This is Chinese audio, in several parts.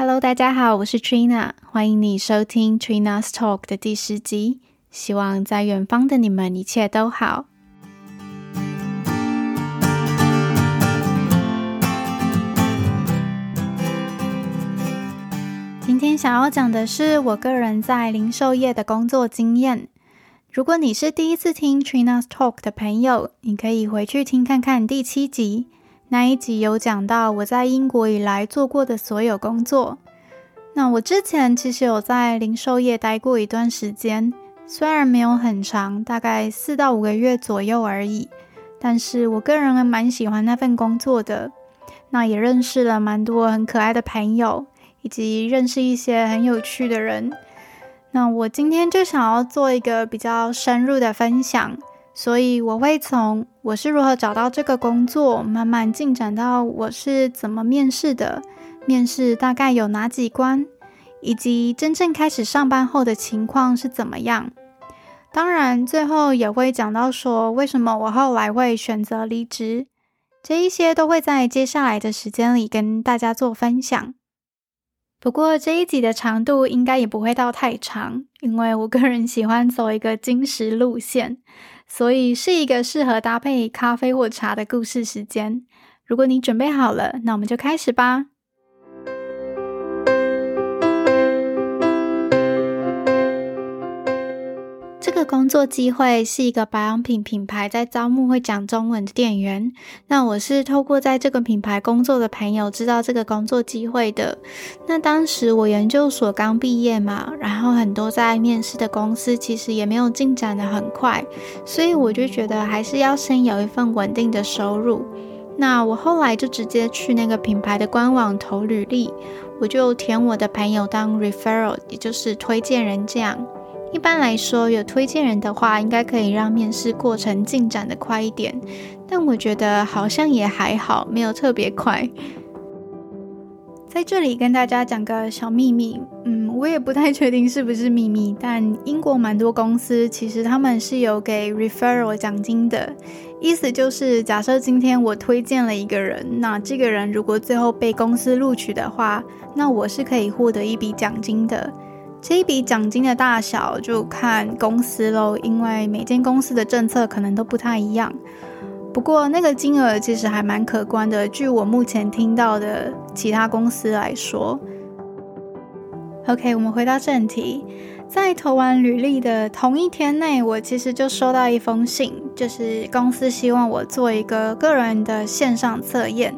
Hello，大家好，我是 Trina，欢迎你收听 Trina's Talk 的第十集。希望在远方的你们一切都好。今天想要讲的是我个人在零售业的工作经验。如果你是第一次听 Trina's Talk 的朋友，你可以回去听看看第七集。那一集有讲到我在英国以来做过的所有工作。那我之前其实有在零售业待过一段时间，虽然没有很长，大概四到五个月左右而已，但是我个人还蛮喜欢那份工作的。那也认识了蛮多很可爱的朋友，以及认识一些很有趣的人。那我今天就想要做一个比较深入的分享。所以我会从我是如何找到这个工作，慢慢进展到我是怎么面试的，面试大概有哪几关，以及真正开始上班后的情况是怎么样。当然，最后也会讲到说为什么我后来会选择离职，这一些都会在接下来的时间里跟大家做分享。不过这一集的长度应该也不会到太长，因为我个人喜欢走一个真实路线。所以是一个适合搭配咖啡或茶的故事时间。如果你准备好了，那我们就开始吧。个工作机会是一个保养品品牌在招募会讲中文的店员。那我是透过在这个品牌工作的朋友知道这个工作机会的。那当时我研究所刚毕业嘛，然后很多在面试的公司其实也没有进展得很快，所以我就觉得还是要先有一份稳定的收入。那我后来就直接去那个品牌的官网投履历，我就填我的朋友当 referral，也就是推荐人这样。一般来说，有推荐人的话，应该可以让面试过程进展得快一点。但我觉得好像也还好，没有特别快。在这里跟大家讲个小秘密，嗯，我也不太确定是不是秘密，但英国蛮多公司其实他们是有给 referral 奖金的，意思就是假设今天我推荐了一个人，那这个人如果最后被公司录取的话，那我是可以获得一笔奖金的。这一笔奖金的大小就看公司喽，因为每间公司的政策可能都不太一样。不过那个金额其实还蛮可观的，据我目前听到的其他公司来说。OK，我们回到正题，在投完履历的同一天内，我其实就收到一封信，就是公司希望我做一个个人的线上测验。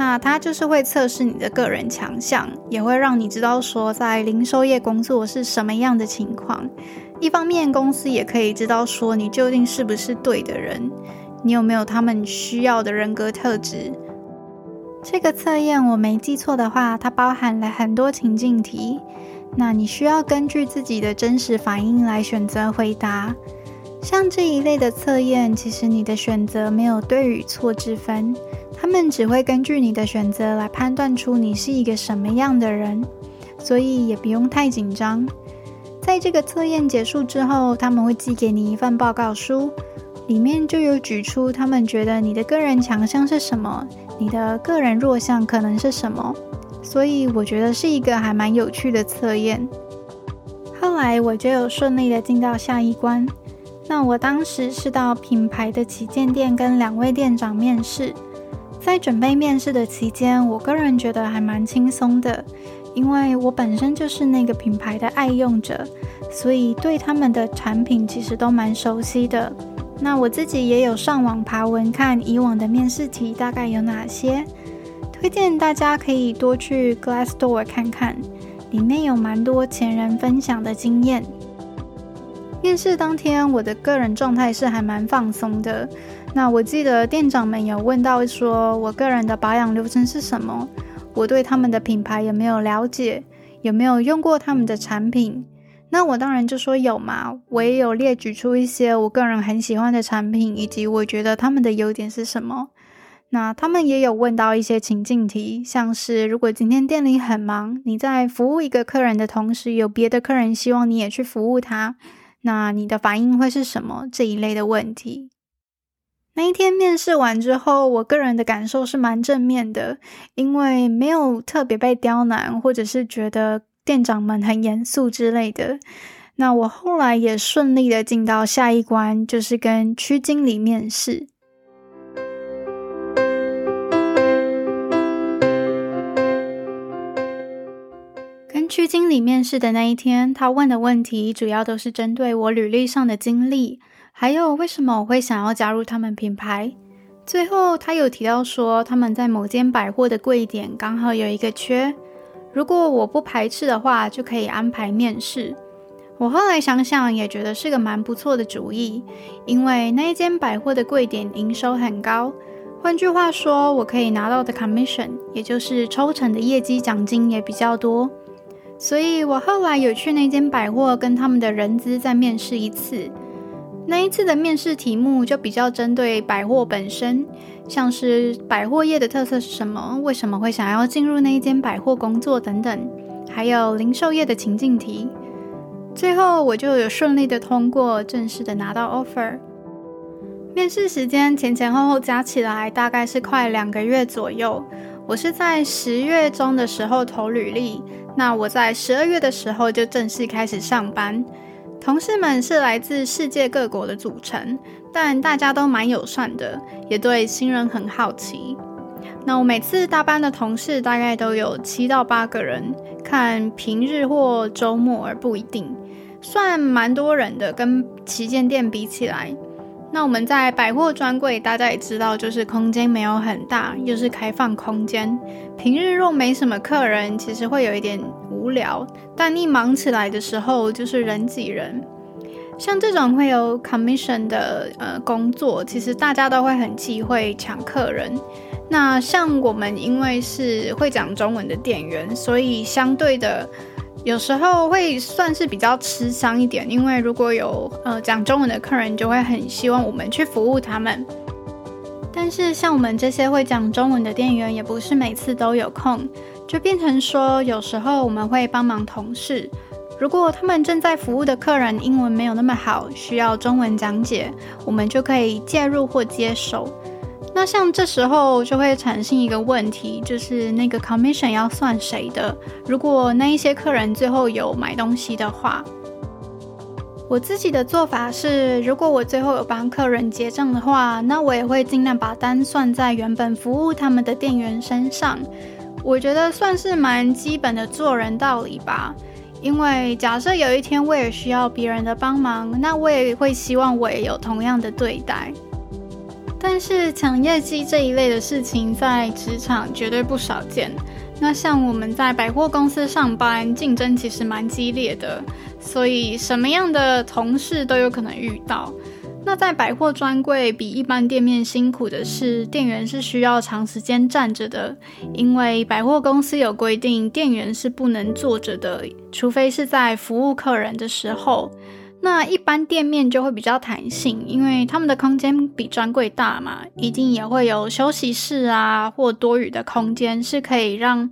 那它就是会测试你的个人强项，也会让你知道说在零售业工作是什么样的情况。一方面，公司也可以知道说你究竟是不是对的人，你有没有他们需要的人格特质。这个测验我没记错的话，它包含了很多情境题，那你需要根据自己的真实反应来选择回答。像这一类的测验，其实你的选择没有对与错之分。他们只会根据你的选择来判断出你是一个什么样的人，所以也不用太紧张。在这个测验结束之后，他们会寄给你一份报告书，里面就有举出他们觉得你的个人强项是什么，你的个人弱项可能是什么。所以我觉得是一个还蛮有趣的测验。后来我就有顺利的进到下一关。那我当时是到品牌的旗舰店跟两位店长面试。在准备面试的期间，我个人觉得还蛮轻松的，因为我本身就是那个品牌的爱用者，所以对他们的产品其实都蛮熟悉的。那我自己也有上网爬文看以往的面试题大概有哪些，推荐大家可以多去 Glassdoor 看看，里面有蛮多前人分享的经验。面试当天，我的个人状态是还蛮放松的。那我记得店长们有问到说，我个人的保养流程是什么？我对他们的品牌有没有了解？有没有用过他们的产品？那我当然就说有嘛。我也有列举出一些我个人很喜欢的产品，以及我觉得他们的优点是什么。那他们也有问到一些情境题，像是如果今天店里很忙，你在服务一个客人的同时，有别的客人希望你也去服务他，那你的反应会是什么？这一类的问题。那一天面试完之后，我个人的感受是蛮正面的，因为没有特别被刁难，或者是觉得店长们很严肃之类的。那我后来也顺利的进到下一关，就是跟区经理面试。跟区经理面试的那一天，他问的问题主要都是针对我履历上的经历。还有为什么我会想要加入他们品牌？最后他有提到说，他们在某间百货的柜点刚好有一个缺，如果我不排斥的话，就可以安排面试。我后来想想也觉得是个蛮不错的主意，因为那一间百货的柜点营收很高，换句话说，我可以拿到的 commission，也就是抽成的业绩奖金也比较多。所以我后来有去那间百货跟他们的人资再面试一次。那一次的面试题目就比较针对百货本身，像是百货业的特色是什么，为什么会想要进入那一间百货工作等等，还有零售业的情境题。最后我就有顺利的通过，正式的拿到 offer。面试时间前前后后加起来大概是快两个月左右。我是在十月中的时候投履历，那我在十二月的时候就正式开始上班。同事们是来自世界各国的组成，但大家都蛮友善的，也对新人很好奇。那我每次搭班的同事大概都有七到八个人，看平日或周末而不一定，算蛮多人的，跟旗舰店比起来。那我们在百货专柜，大家也知道，就是空间没有很大，又是开放空间。平日若没什么客人，其实会有一点无聊。但一忙起来的时候，就是人挤人。像这种会有 commission 的呃工作，其实大家都会很忌讳抢客人。那像我们，因为是会讲中文的店员，所以相对的。有时候会算是比较吃香一点，因为如果有呃讲中文的客人，就会很希望我们去服务他们。但是像我们这些会讲中文的店员，也不是每次都有空，就变成说有时候我们会帮忙同事。如果他们正在服务的客人英文没有那么好，需要中文讲解，我们就可以介入或接手。那像这时候就会产生一个问题，就是那个 commission 要算谁的？如果那一些客人最后有买东西的话，我自己的做法是，如果我最后有帮客人结账的话，那我也会尽量把单算在原本服务他们的店员身上。我觉得算是蛮基本的做人道理吧。因为假设有一天我也需要别人的帮忙，那我也会希望我也有同样的对待。但是抢业绩这一类的事情在职场绝对不少见。那像我们在百货公司上班，竞争其实蛮激烈的，所以什么样的同事都有可能遇到。那在百货专柜比一般店面辛苦的是，店员是需要长时间站着的，因为百货公司有规定，店员是不能坐着的，除非是在服务客人的时候。那一般店面就会比较弹性，因为他们的空间比专柜大嘛，一定也会有休息室啊，或多余的空间，是可以让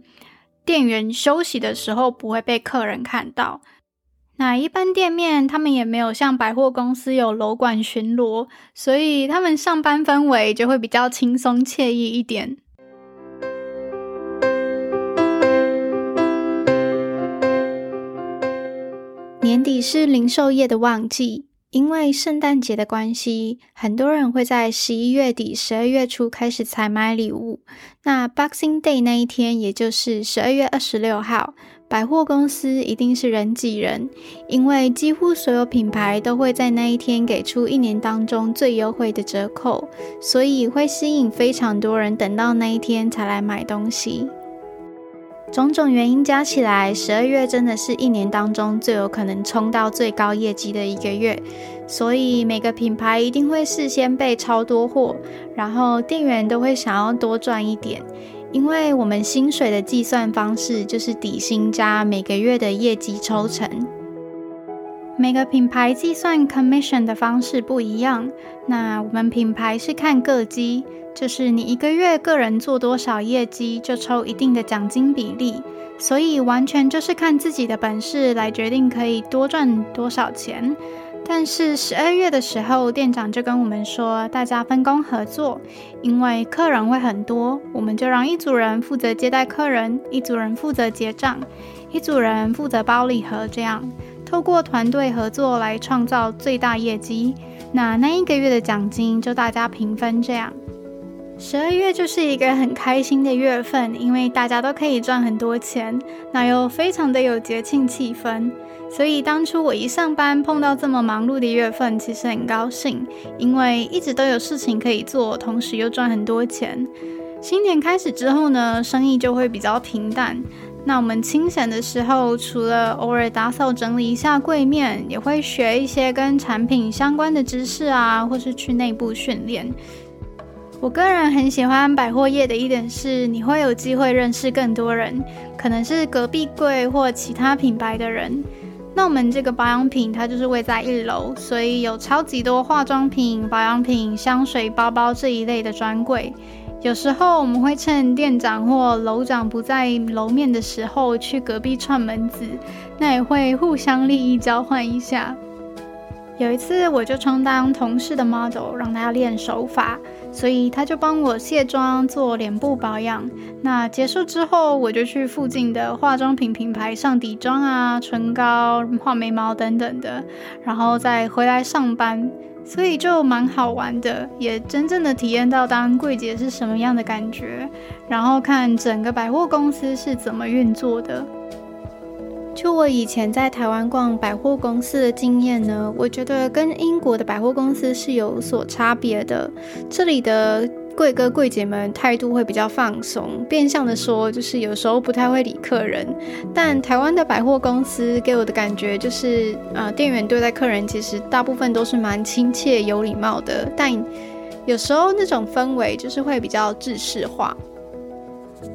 店员休息的时候不会被客人看到。那一般店面他们也没有像百货公司有楼管巡逻，所以他们上班氛围就会比较轻松惬意一点。年底是零售业的旺季，因为圣诞节的关系，很多人会在十一月底、十二月初开始采买礼物。那 Boxing Day 那一天，也就是十二月二十六号，百货公司一定是人挤人，因为几乎所有品牌都会在那一天给出一年当中最优惠的折扣，所以会吸引非常多人等到那一天才来买东西。种种原因加起来，十二月真的是一年当中最有可能冲到最高业绩的一个月，所以每个品牌一定会事先备超多货，然后店员都会想要多赚一点，因为我们薪水的计算方式就是底薪加每个月的业绩抽成。每个品牌计算 commission 的方式不一样，那我们品牌是看个绩。就是你一个月个人做多少业绩，就抽一定的奖金比例，所以完全就是看自己的本事来决定可以多赚多少钱。但是十二月的时候，店长就跟我们说，大家分工合作，因为客人会很多，我们就让一组人负责接待客人，一组人负责结账，一组人负责包礼盒，这样透过团队合作来创造最大业绩。那那一个月的奖金就大家平分，这样。十二月就是一个很开心的月份，因为大家都可以赚很多钱，那又非常的有节庆气氛。所以当初我一上班碰到这么忙碌的月份，其实很高兴，因为一直都有事情可以做，同时又赚很多钱。新年开始之后呢，生意就会比较平淡。那我们清闲的时候，除了偶尔打扫整理一下柜面，也会学一些跟产品相关的知识啊，或是去内部训练。我个人很喜欢百货业的一点是，你会有机会认识更多人，可能是隔壁柜或其他品牌的人。那我们这个保养品，它就是位在一楼，所以有超级多化妆品、保养品、香水、包包这一类的专柜。有时候我们会趁店长或楼长不在楼面的时候，去隔壁串门子，那也会互相利益交换一下。有一次，我就充当同事的 model，让他练手法，所以他就帮我卸妆、做脸部保养。那结束之后，我就去附近的化妆品品牌上底妆啊、唇膏、画眉毛等等的，然后再回来上班，所以就蛮好玩的，也真正的体验到当柜姐是什么样的感觉，然后看整个百货公司是怎么运作的。就我以前在台湾逛百货公司的经验呢，我觉得跟英国的百货公司是有所差别的。这里的柜哥柜姐们态度会比较放松，变相的说就是有时候不太会理客人。但台湾的百货公司给我的感觉就是，呃，店员对待客人其实大部分都是蛮亲切有礼貌的，但有时候那种氛围就是会比较制式化。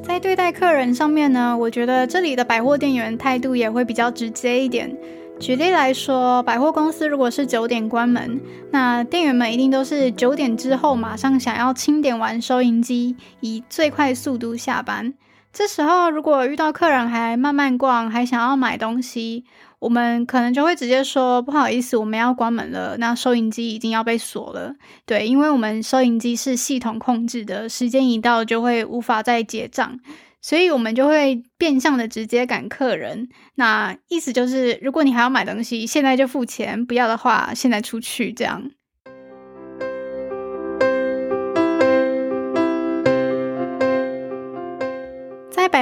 在对待客人上面呢，我觉得这里的百货店员态度也会比较直接一点。举例来说，百货公司如果是九点关门，那店员们一定都是九点之后马上想要清点完收银机，以最快速度下班。这时候如果遇到客人还慢慢逛，还想要买东西，我们可能就会直接说不好意思，我们要关门了。那收银机已经要被锁了，对，因为我们收银机是系统控制的，时间一到就会无法再结账，所以我们就会变相的直接赶客人。那意思就是，如果你还要买东西，现在就付钱；不要的话，现在出去这样。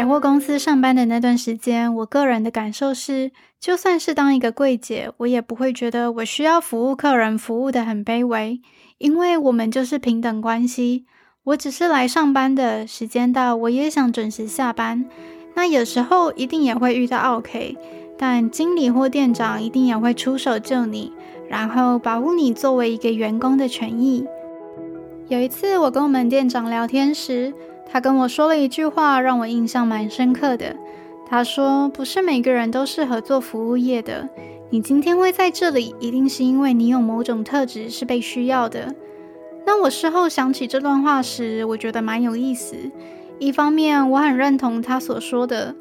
百货公司上班的那段时间，我个人的感受是，就算是当一个柜姐，我也不会觉得我需要服务客人服务得很卑微，因为我们就是平等关系。我只是来上班的，时间到我也想准时下班。那有时候一定也会遇到 OK，，但经理或店长一定也会出手救你，然后保护你作为一个员工的权益。有一次我跟我们店长聊天时，他跟我说了一句话，让我印象蛮深刻的。他说：“不是每个人都适合做服务业的。你今天会在这里，一定是因为你有某种特质是被需要的。”那我事后想起这段话时，我觉得蛮有意思。一方面，我很认同他所说的；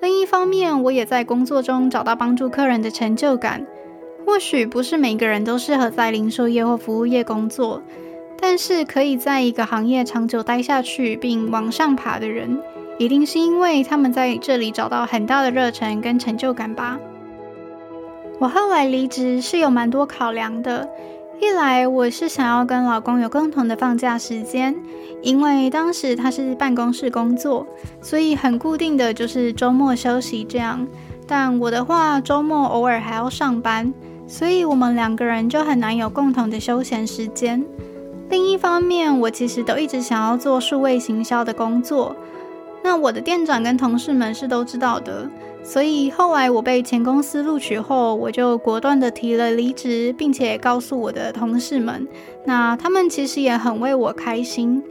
另一方面，我也在工作中找到帮助客人的成就感。或许不是每个人都适合在零售业或服务业工作。但是可以在一个行业长久待下去并往上爬的人，一定是因为他们在这里找到很大的热忱跟成就感吧。我后来离职是有蛮多考量的，一来我是想要跟老公有共同的放假时间，因为当时他是办公室工作，所以很固定的就是周末休息这样。但我的话，周末偶尔还要上班，所以我们两个人就很难有共同的休闲时间。另一方面，我其实都一直想要做数位行销的工作。那我的店长跟同事们是都知道的，所以后来我被前公司录取后，我就果断的提了离职，并且告诉我的同事们。那他们其实也很为我开心。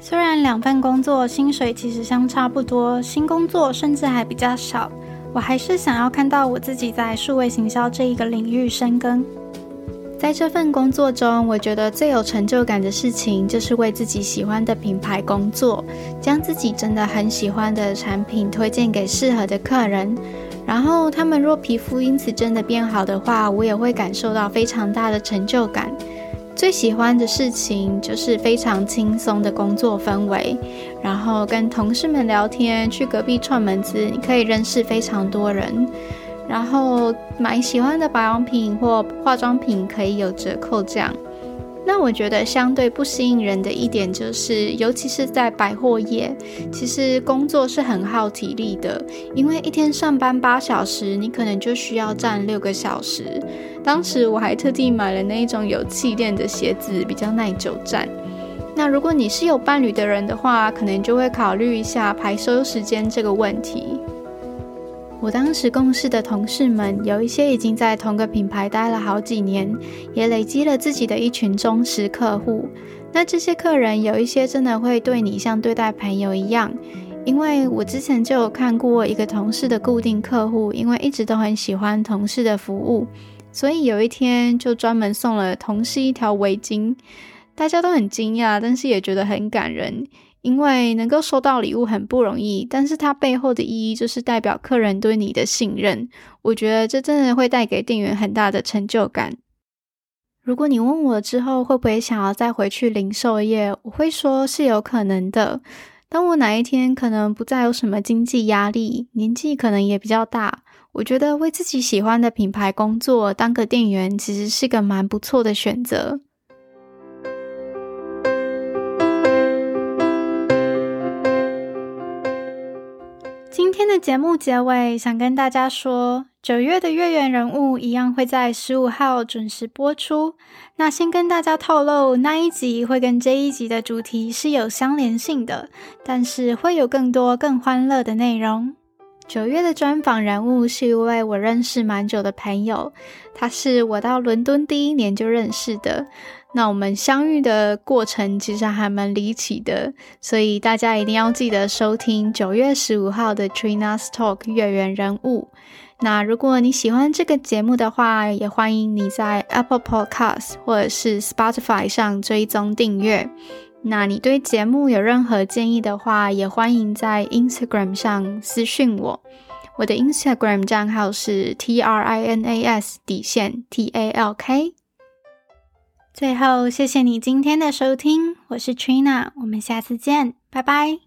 虽然两份工作薪水其实相差不多，新工作甚至还比较少，我还是想要看到我自己在数位行销这一个领域深耕。在这份工作中，我觉得最有成就感的事情就是为自己喜欢的品牌工作，将自己真的很喜欢的产品推荐给适合的客人，然后他们若皮肤因此真的变好的话，我也会感受到非常大的成就感。最喜欢的事情就是非常轻松的工作氛围，然后跟同事们聊天，去隔壁串门子，你可以认识非常多人，然后买喜欢的保养品或化妆品可以有折扣这样。那我觉得相对不吸引人的一点就是，尤其是在百货业，其实工作是很耗体力的，因为一天上班八小时，你可能就需要站六个小时。当时我还特地买了那一种有气垫的鞋子，比较耐久站。那如果你是有伴侣的人的话，可能就会考虑一下排休时间这个问题。我当时共事的同事们，有一些已经在同个品牌待了好几年，也累积了自己的一群忠实客户。那这些客人有一些真的会对你像对待朋友一样，因为我之前就有看过一个同事的固定客户，因为一直都很喜欢同事的服务，所以有一天就专门送了同事一条围巾。大家都很惊讶，但是也觉得很感人。因为能够收到礼物很不容易，但是它背后的意义就是代表客人对你的信任。我觉得这真的会带给店员很大的成就感。如果你问我之后会不会想要再回去零售业，我会说是有可能的。当我哪一天可能不再有什么经济压力，年纪可能也比较大，我觉得为自己喜欢的品牌工作，当个店员其实是个蛮不错的选择。的节目结尾，想跟大家说，九月的月圆人物一样会在十五号准时播出。那先跟大家透露，那一集会跟这一集的主题是有相连性的，但是会有更多更欢乐的内容。九月的专访人物是一位我认识蛮久的朋友，他是我到伦敦第一年就认识的。那我们相遇的过程其实还蛮离奇的，所以大家一定要记得收听九月十五号的 Trina's Talk 月圆人物。那如果你喜欢这个节目的话，也欢迎你在 Apple Podcast 或者是 Spotify 上追踪订阅。那你对节目有任何建议的话，也欢迎在 Instagram 上私讯我。我的 Instagram 账号是 T R I N A S 底线 T A L K。最后，谢谢你今天的收听，我是 Trina，我们下次见，拜拜。